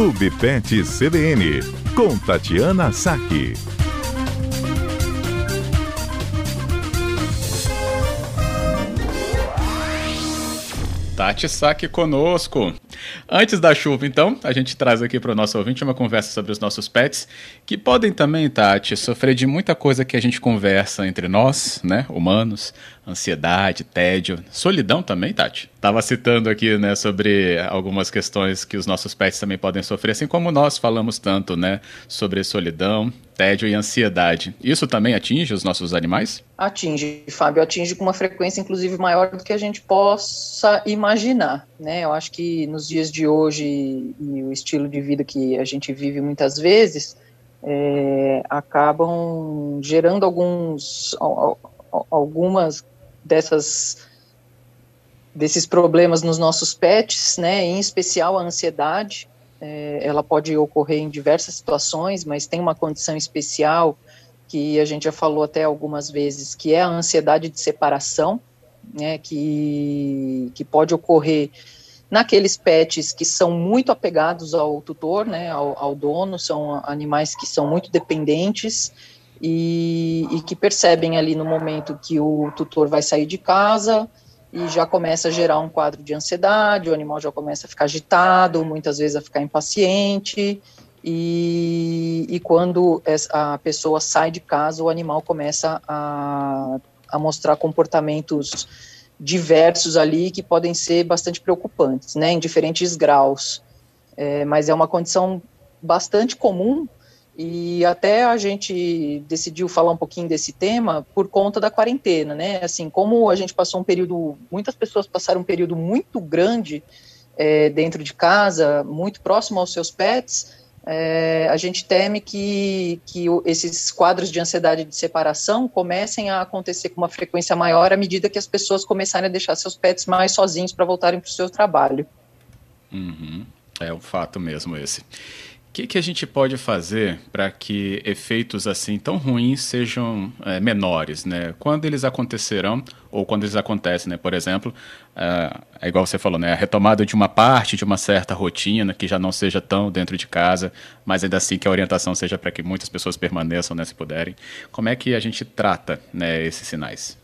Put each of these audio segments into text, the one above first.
Clube Pet CBN, com Tatiana Saque. Tati Saque conosco. Antes da chuva, então, a gente traz aqui para o nosso ouvinte uma conversa sobre os nossos pets, que podem também, Tati, sofrer de muita coisa que a gente conversa entre nós, né, humanos, ansiedade, tédio, solidão também, Tati. Tava citando aqui, né, sobre algumas questões que os nossos pets também podem sofrer, assim como nós falamos tanto, né, sobre solidão, tédio e ansiedade. Isso também atinge os nossos animais? Atinge, Fábio, atinge com uma frequência inclusive maior do que a gente possa imaginar, né? Eu acho que nos dias de hoje e o estilo de vida que a gente vive muitas vezes é, acabam gerando alguns algumas dessas desses problemas nos nossos pets, né? Em especial a ansiedade, é, ela pode ocorrer em diversas situações, mas tem uma condição especial que a gente já falou até algumas vezes, que é a ansiedade de separação, né, que, que pode ocorrer naqueles pets que são muito apegados ao tutor, né, ao, ao dono, são animais que são muito dependentes e, e que percebem ali no momento que o tutor vai sair de casa, e já começa a gerar um quadro de ansiedade, o animal já começa a ficar agitado, muitas vezes a ficar impaciente, e, e quando a pessoa sai de casa, o animal começa a, a mostrar comportamentos diversos ali que podem ser bastante preocupantes, né, em diferentes graus. É, mas é uma condição bastante comum e até a gente decidiu falar um pouquinho desse tema por conta da quarentena, né? Assim, como a gente passou um período, muitas pessoas passaram um período muito grande é, dentro de casa, muito próximo aos seus pets, é, a gente teme que, que esses quadros de ansiedade de separação comecem a acontecer com uma frequência maior à medida que as pessoas começarem a deixar seus pets mais sozinhos para voltarem para o seu trabalho. Uhum. É um fato mesmo esse. O que, que, a gente pode fazer para que efeitos assim tão ruins sejam é, menores, né? Quando eles acontecerão ou quando eles acontecem, né? Por exemplo, é, é, igual você falou, né? A retomada de uma parte de uma certa rotina que já não seja tão dentro de casa, mas ainda assim que a orientação seja para que muitas pessoas permaneçam, né? Se puderem. Como é que a gente trata, né? Esses sinais?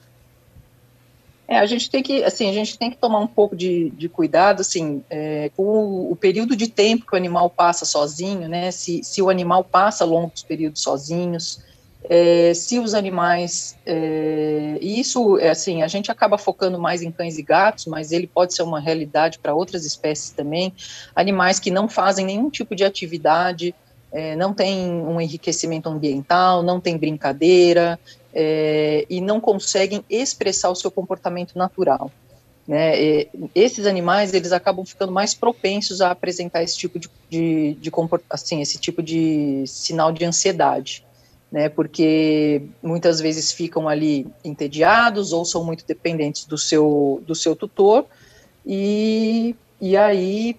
É, a gente tem que, assim, a gente tem que tomar um pouco de, de cuidado, assim, é, com o, o, período de tempo que o animal passa sozinho, né, se, se o animal passa longos períodos sozinhos, é, se os animais, é, e isso, é, assim, a gente acaba focando mais em cães e gatos, mas ele pode ser uma realidade para outras espécies também, animais que não fazem nenhum tipo de atividade, é, não tem um enriquecimento ambiental, não tem brincadeira, é, e não conseguem expressar o seu comportamento natural. Né? E esses animais eles acabam ficando mais propensos a apresentar esse tipo de, de, de assim, esse tipo de sinal de ansiedade, né? Porque muitas vezes ficam ali entediados ou são muito dependentes do seu do seu tutor e, e aí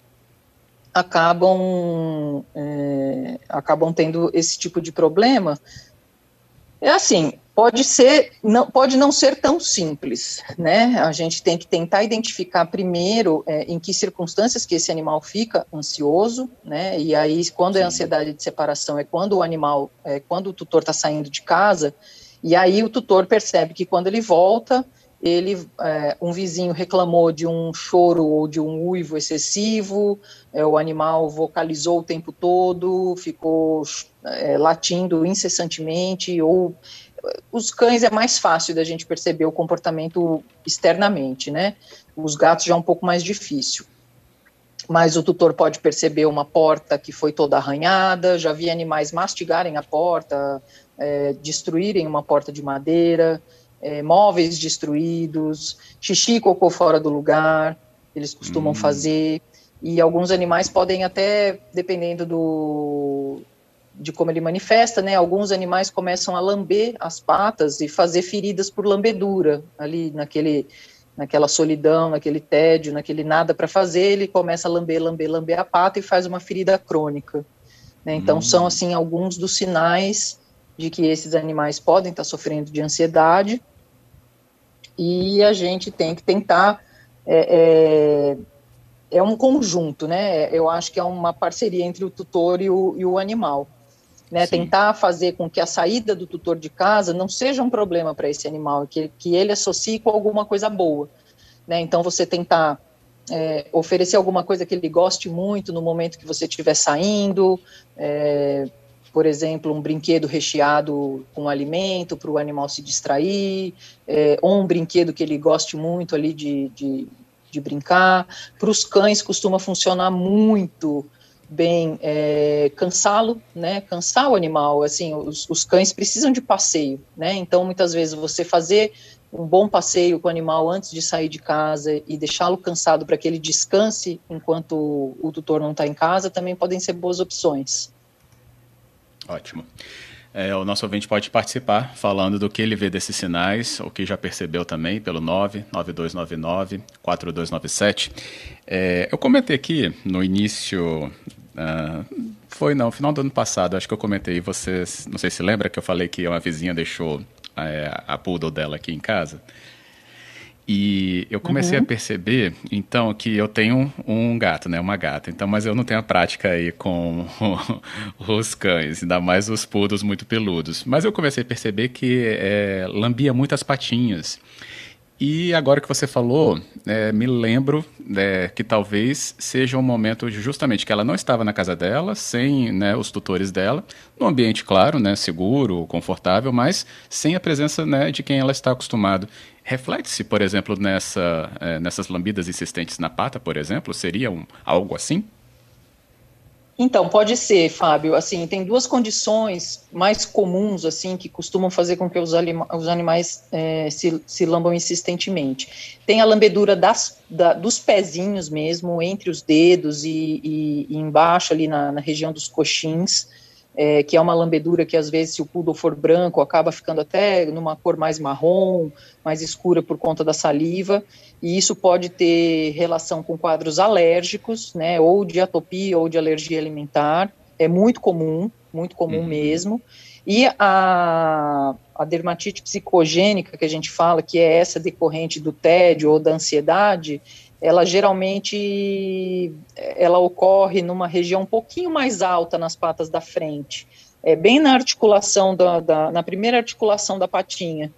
acabam é, acabam tendo esse tipo de problema. É assim, pode ser, não, pode não ser tão simples, né? A gente tem que tentar identificar primeiro é, em que circunstâncias que esse animal fica ansioso, né? E aí, quando é Sim. é ansiedade de separação, é quando o animal, é quando o tutor está saindo de casa, e aí o tutor percebe que quando ele volta, ele, é, um vizinho reclamou de um choro ou de um uivo excessivo, é, o animal vocalizou o tempo todo, ficou é, latindo incessantemente ou os cães é mais fácil da gente perceber o comportamento externamente, né? Os gatos já é um pouco mais difícil. Mas o tutor pode perceber uma porta que foi toda arranhada, já vi animais mastigarem a porta, é, destruírem uma porta de madeira, é, móveis destruídos, xixi e cocô fora do lugar, eles costumam hum. fazer. E alguns animais podem até, dependendo do, de como ele manifesta, né? Alguns animais começam a lamber as patas e fazer feridas por lambedura ali naquele naquela solidão, naquele tédio, naquele nada para fazer, ele começa a lamber, lamber, lamber a pata e faz uma ferida crônica. Né? Então, hum. são, assim, alguns dos sinais de que esses animais podem estar sofrendo de ansiedade e a gente tem que tentar é, é, é um conjunto, né? Eu acho que é uma parceria entre o tutor e o, e o animal. Né, tentar fazer com que a saída do tutor de casa não seja um problema para esse animal, que, que ele associe com alguma coisa boa. Né? Então, você tentar é, oferecer alguma coisa que ele goste muito no momento que você estiver saindo, é, por exemplo, um brinquedo recheado com alimento para o animal se distrair, é, ou um brinquedo que ele goste muito ali de, de, de brincar. Para os cães costuma funcionar muito bem é, cansá-lo, né, cansar o animal, assim, os, os, cães precisam de passeio, né, então muitas vezes você fazer um bom passeio com o animal antes de sair de casa e deixá-lo cansado para que ele descanse enquanto o tutor não está em casa também podem ser boas opções. Ótimo. É, o nosso ouvinte pode participar falando do que ele vê desses sinais, o que já percebeu também pelo 99299-4297. É, eu comentei aqui no início. Uh, foi não, final do ano passado, acho que eu comentei. Vocês, não sei se lembra que eu falei que uma vizinha deixou é, a poodle dela aqui em casa. E eu comecei uhum. a perceber, então, que eu tenho um gato, né? Uma gata. Então, mas eu não tenho a prática aí com os cães, ainda mais os pudos muito peludos. Mas eu comecei a perceber que é, lambia muitas patinhas. E agora que você falou, é, me lembro é, que talvez seja um momento justamente que ela não estava na casa dela, sem né, os tutores dela, num ambiente, claro, né, seguro, confortável, mas sem a presença né, de quem ela está acostumado. Reflete-se, por exemplo, nessa, é, nessas lambidas insistentes na pata, por exemplo? Seria um, algo assim? Então, pode ser, Fábio. Assim, tem duas condições mais comuns, assim, que costumam fazer com que os, os animais é, se, se, lambam insistentemente. Tem a lambedura das, da, dos pezinhos mesmo, entre os dedos e, e, e embaixo ali na, na, região dos coxins, é, que é uma lambedura que às vezes, se o poodle for branco, acaba ficando até numa cor mais marrom, mais escura por conta da saliva, e isso pode ter relação com quadros alérgicos, né, ou de atopia ou de alergia alimentar, é muito comum, muito comum uhum. mesmo, e a, a dermatite psicogênica que a gente fala, que é essa decorrente do tédio ou da ansiedade, ela geralmente ela ocorre numa região um pouquinho mais alta nas patas da frente, é bem na articulação da, da na primeira articulação da patinha,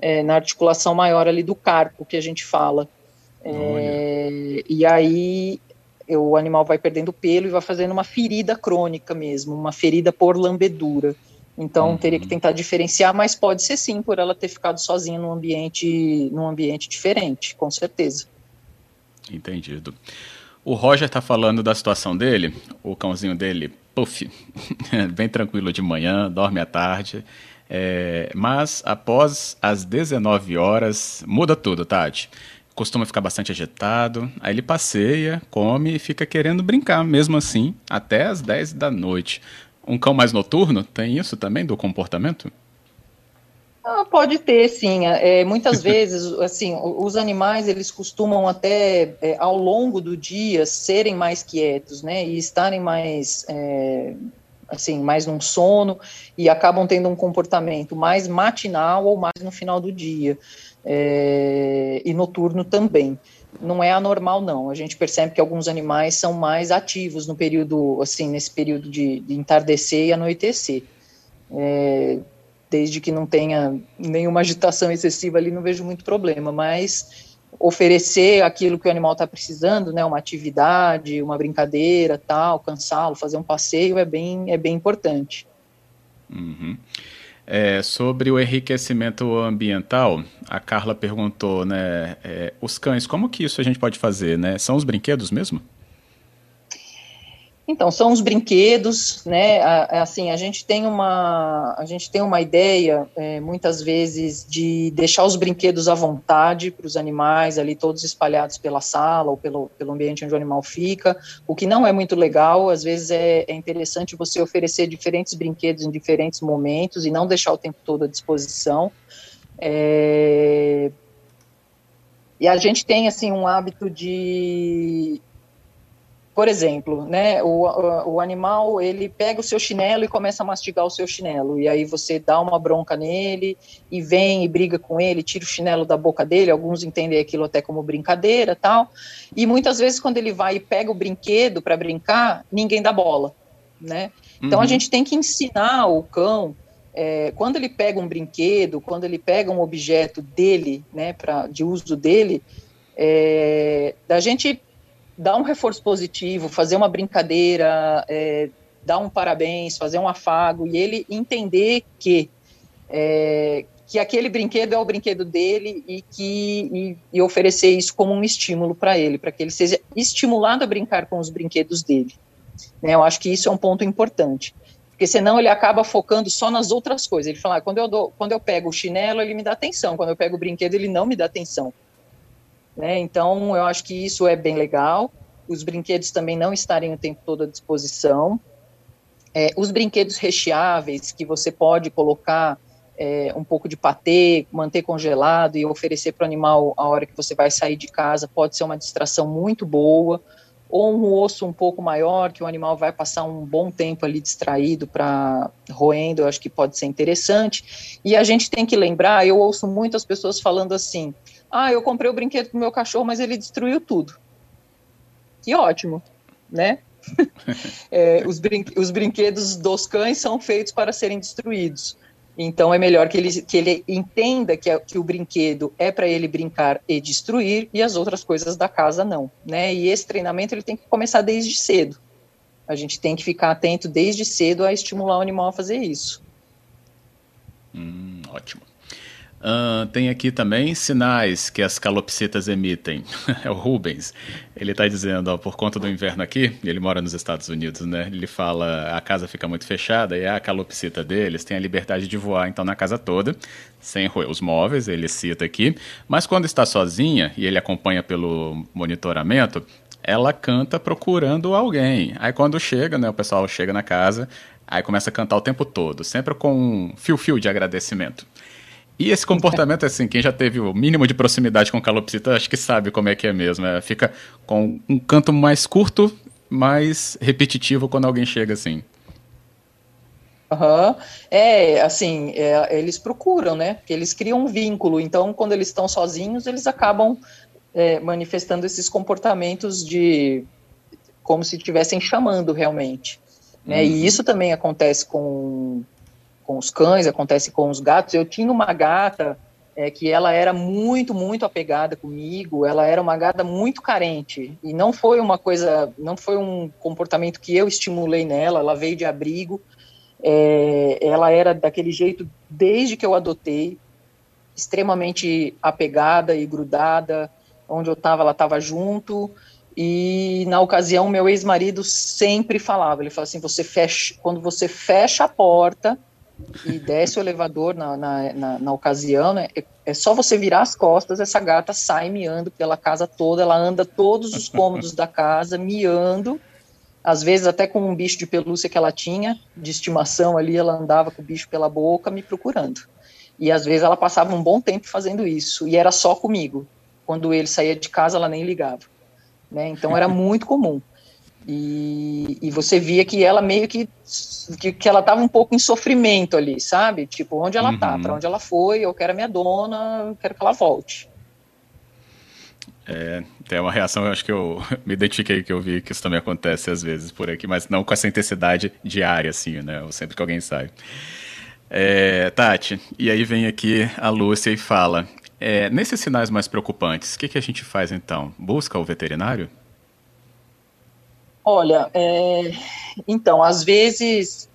é, na articulação maior ali do carpo que a gente fala. É, e aí o animal vai perdendo pelo e vai fazendo uma ferida crônica mesmo, uma ferida por lambedura. Então uhum. teria que tentar diferenciar, mas pode ser sim por ela ter ficado sozinha num ambiente, num ambiente diferente, com certeza. Entendido. O Roger está falando da situação dele, o cãozinho dele, Puff, bem tranquilo de manhã, dorme à tarde, é, mas após as 19 horas muda tudo, Tati. Costuma ficar bastante agitado, aí ele passeia, come e fica querendo brincar, mesmo assim, até as 10 da noite. Um cão mais noturno tem isso também do comportamento? Ah, pode ter, sim. É, muitas vezes, assim, os animais eles costumam até é, ao longo do dia serem mais quietos, né, e estarem mais, é, assim, mais num sono e acabam tendo um comportamento mais matinal ou mais no final do dia é, e noturno também. Não é anormal, não. A gente percebe que alguns animais são mais ativos no período, assim, nesse período de, de entardecer e anoitecer. É, desde que não tenha nenhuma agitação excessiva ali, não vejo muito problema, mas oferecer aquilo que o animal está precisando, né, uma atividade, uma brincadeira, tal, cansá-lo, fazer um passeio é bem, é bem importante. Uhum. É, sobre o enriquecimento ambiental, a Carla perguntou, né, é, os cães, como que isso a gente pode fazer, né? São os brinquedos mesmo? Então, são os brinquedos, né? Assim, a gente tem uma, a gente tem uma ideia, é, muitas vezes, de deixar os brinquedos à vontade para os animais ali, todos espalhados pela sala ou pelo, pelo ambiente onde o animal fica, o que não é muito legal. Às vezes é, é interessante você oferecer diferentes brinquedos em diferentes momentos e não deixar o tempo todo à disposição. É, e a gente tem assim um hábito de por exemplo, né, o, o animal ele pega o seu chinelo e começa a mastigar o seu chinelo, e aí você dá uma bronca nele e vem e briga com ele, tira o chinelo da boca dele, alguns entendem aquilo até como brincadeira tal, e muitas vezes quando ele vai e pega o brinquedo para brincar, ninguém dá bola, né? Então uhum. a gente tem que ensinar o cão é, quando ele pega um brinquedo, quando ele pega um objeto dele, né, pra, de uso dele, é, da gente dar um reforço positivo, fazer uma brincadeira, é, dar um parabéns, fazer um afago e ele entender que é, que aquele brinquedo é o brinquedo dele e que e, e oferecer isso como um estímulo para ele, para que ele seja estimulado a brincar com os brinquedos dele. Né, eu acho que isso é um ponto importante, porque senão ele acaba focando só nas outras coisas. Ele fala, ah, quando eu dou, quando eu pego o chinelo ele me dá atenção, quando eu pego o brinquedo ele não me dá atenção. Né? Então, eu acho que isso é bem legal. Os brinquedos também não estarem o tempo todo à disposição. É, os brinquedos recheáveis, que você pode colocar é, um pouco de patê, manter congelado e oferecer para o animal a hora que você vai sair de casa, pode ser uma distração muito boa. Ou um osso um pouco maior, que o animal vai passar um bom tempo ali distraído para roendo, eu acho que pode ser interessante. E a gente tem que lembrar, eu ouço muitas pessoas falando assim: ah, eu comprei o brinquedo pro meu cachorro, mas ele destruiu tudo. Que ótimo, né? é, os, brin os brinquedos dos cães são feitos para serem destruídos. Então é melhor que ele, que ele entenda que, que o brinquedo é para ele brincar e destruir e as outras coisas da casa não, né? E esse treinamento ele tem que começar desde cedo. A gente tem que ficar atento desde cedo a estimular o animal a fazer isso. Hum, ótimo. Uh, tem aqui também sinais que as calopsitas emitem. é o Rubens. Ele está dizendo, ó, por conta do inverno aqui, ele mora nos Estados Unidos, né? Ele fala, a casa fica muito fechada e a calopsita deles tem a liberdade de voar então na casa toda, sem roer os móveis, ele cita aqui. Mas quando está sozinha e ele acompanha pelo monitoramento, ela canta procurando alguém. Aí quando chega, né, o pessoal chega na casa, aí começa a cantar o tempo todo, sempre com um fio-fio de agradecimento. E esse comportamento, assim, quem já teve o mínimo de proximidade com calopsita, acho que sabe como é que é mesmo. É, fica com um canto mais curto, mais repetitivo quando alguém chega assim. Uhum. É, assim, é, eles procuram, né? Porque eles criam um vínculo. Então, quando eles estão sozinhos, eles acabam é, manifestando esses comportamentos de como se estivessem chamando realmente. Né? Uhum. E isso também acontece com com os cães, acontece com os gatos. Eu tinha uma gata é, que ela era muito, muito apegada comigo, ela era uma gata muito carente, e não foi uma coisa, não foi um comportamento que eu estimulei nela, ela veio de abrigo, é, ela era daquele jeito desde que eu adotei, extremamente apegada e grudada, onde eu estava, ela estava junto, e na ocasião meu ex-marido sempre falava, ele falava assim, você fecha, quando você fecha a porta, e desce o elevador na, na, na, na ocasião, né? É, é, só você virar as costas, essa gata sai miando pela casa toda, ela anda todos os cômodos da casa, miando, às vezes até com um bicho de pelúcia que ela tinha, de estimação ali, ela andava com o bicho pela boca, me procurando. E às vezes ela passava um bom tempo fazendo isso, e era só comigo. Quando ele saía de casa, ela nem ligava. Né? Então era muito comum. E, e você via que ela meio que, que, que ela estava um pouco em sofrimento ali, sabe? Tipo, onde ela tá, uhum. para onde ela foi, eu quero a minha dona, eu quero que ela volte. É, tem uma reação, eu acho que eu me identifiquei que eu vi que isso também acontece às vezes por aqui, mas não com essa intensidade diária, assim, né? Ou sempre que alguém sai. É, Tati, e aí vem aqui a Lúcia e fala: é, nesses sinais mais preocupantes, o que, que a gente faz então? Busca o veterinário? Olha, é, então, às vezes,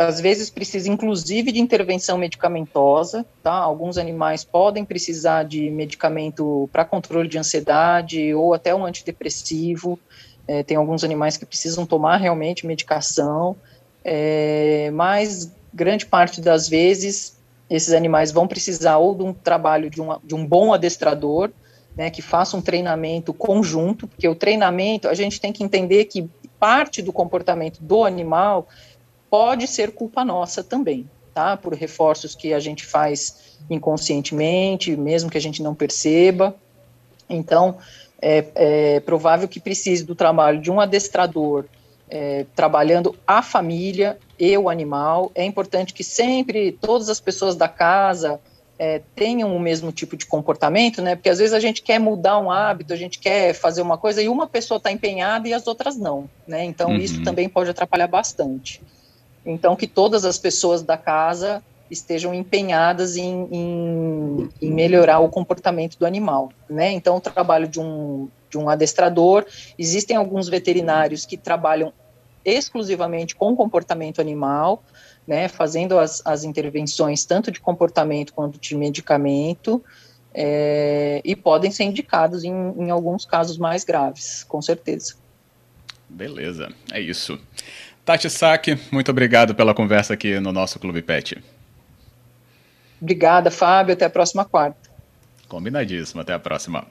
às vezes precisa inclusive de intervenção medicamentosa, tá? Alguns animais podem precisar de medicamento para controle de ansiedade ou até um antidepressivo. É, tem alguns animais que precisam tomar realmente medicação, é, mas grande parte das vezes esses animais vão precisar ou de um trabalho de, um de um bom adestrador, né, que faça um treinamento conjunto, porque o treinamento, a gente tem que entender que parte do comportamento do animal pode ser culpa nossa também, tá? Por reforços que a gente faz inconscientemente, mesmo que a gente não perceba. Então, é, é provável que precise do trabalho de um adestrador é, trabalhando a família e o animal. É importante que sempre todas as pessoas da casa é, tenham o mesmo tipo de comportamento, né? Porque às vezes a gente quer mudar um hábito, a gente quer fazer uma coisa e uma pessoa está empenhada e as outras não, né? Então uhum. isso também pode atrapalhar bastante. Então que todas as pessoas da casa estejam empenhadas em, em, em melhorar o comportamento do animal, né? Então o trabalho de um de um adestrador, existem alguns veterinários que trabalham exclusivamente com comportamento animal, né, fazendo as, as intervenções tanto de comportamento quanto de medicamento, é, e podem ser indicados em, em alguns casos mais graves, com certeza. Beleza, é isso. Tati Saki, muito obrigado pela conversa aqui no nosso Clube Pet. Obrigada, Fábio. Até a próxima quarta. Combinadíssimo. Até a próxima.